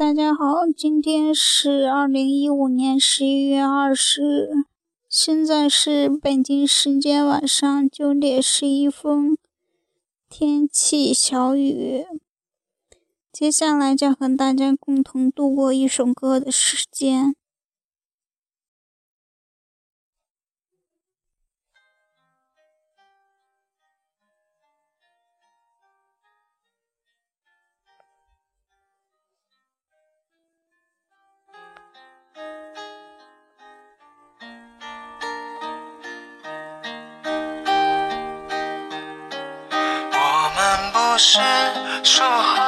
大家好，今天是二零一五年十一月二十日，现在是北京时间晚上九点十一分，天气小雨。接下来将和大家共同度过一首歌的时间。不是说好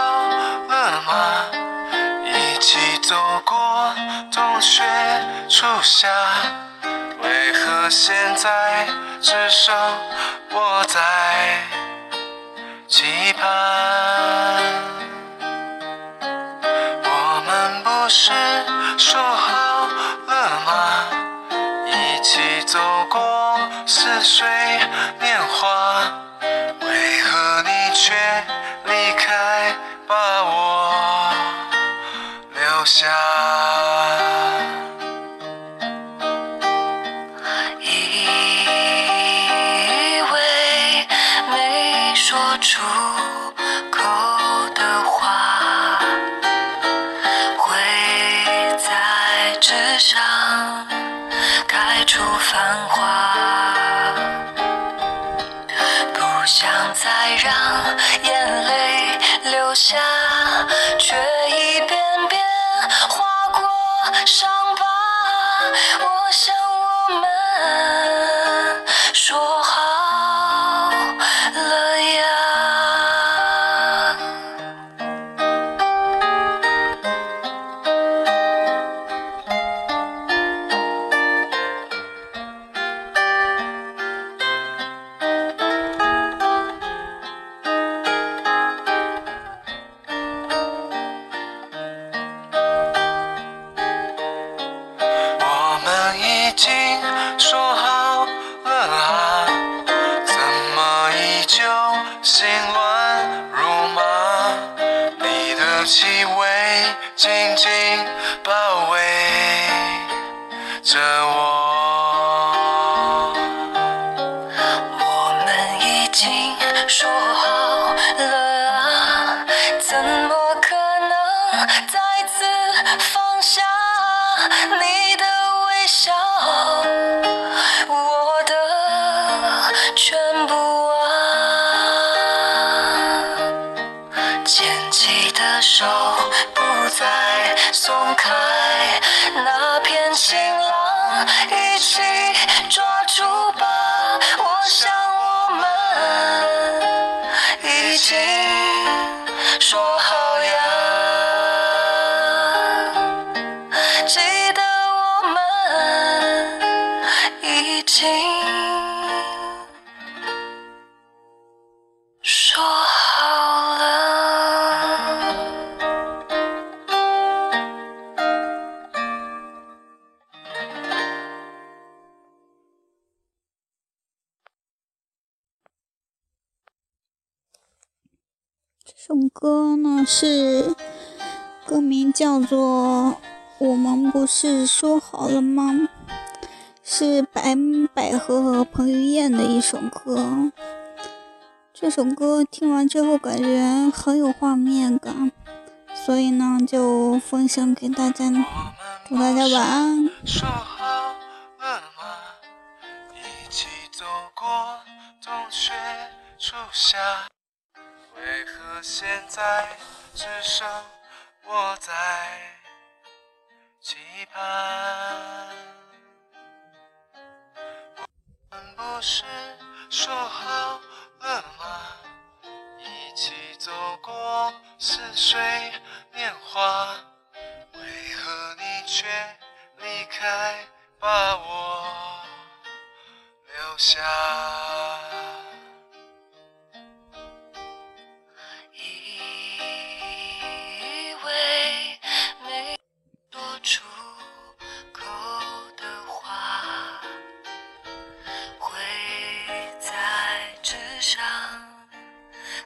了吗？一起走过冬雪初夏，为何现在只剩我在期盼？我们不是说好了吗？一起走过似水年华。却离开，把我留下？以为没说出口的话，会在纸上开出繁华。想再让眼泪流下，却一遍遍划过伤疤。我想紧紧包围着我。已经说好呀，记得我们已经这首歌呢是歌名叫做《我们不是说好了吗》，是白百合和彭于晏的一首歌。这首歌听完之后感觉很有画面感，所以呢就分享给大家，祝大家晚安。说好了吗？一起走过冬雪初夏，现在只剩我在期盼？我们不是说好了吗？一起走过似水年华。为何你却离开，把我留下？上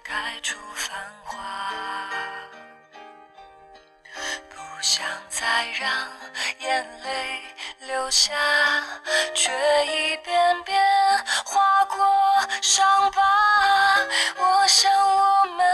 开出繁华，不想再让眼泪流下，却一遍遍划过伤疤。我想我们。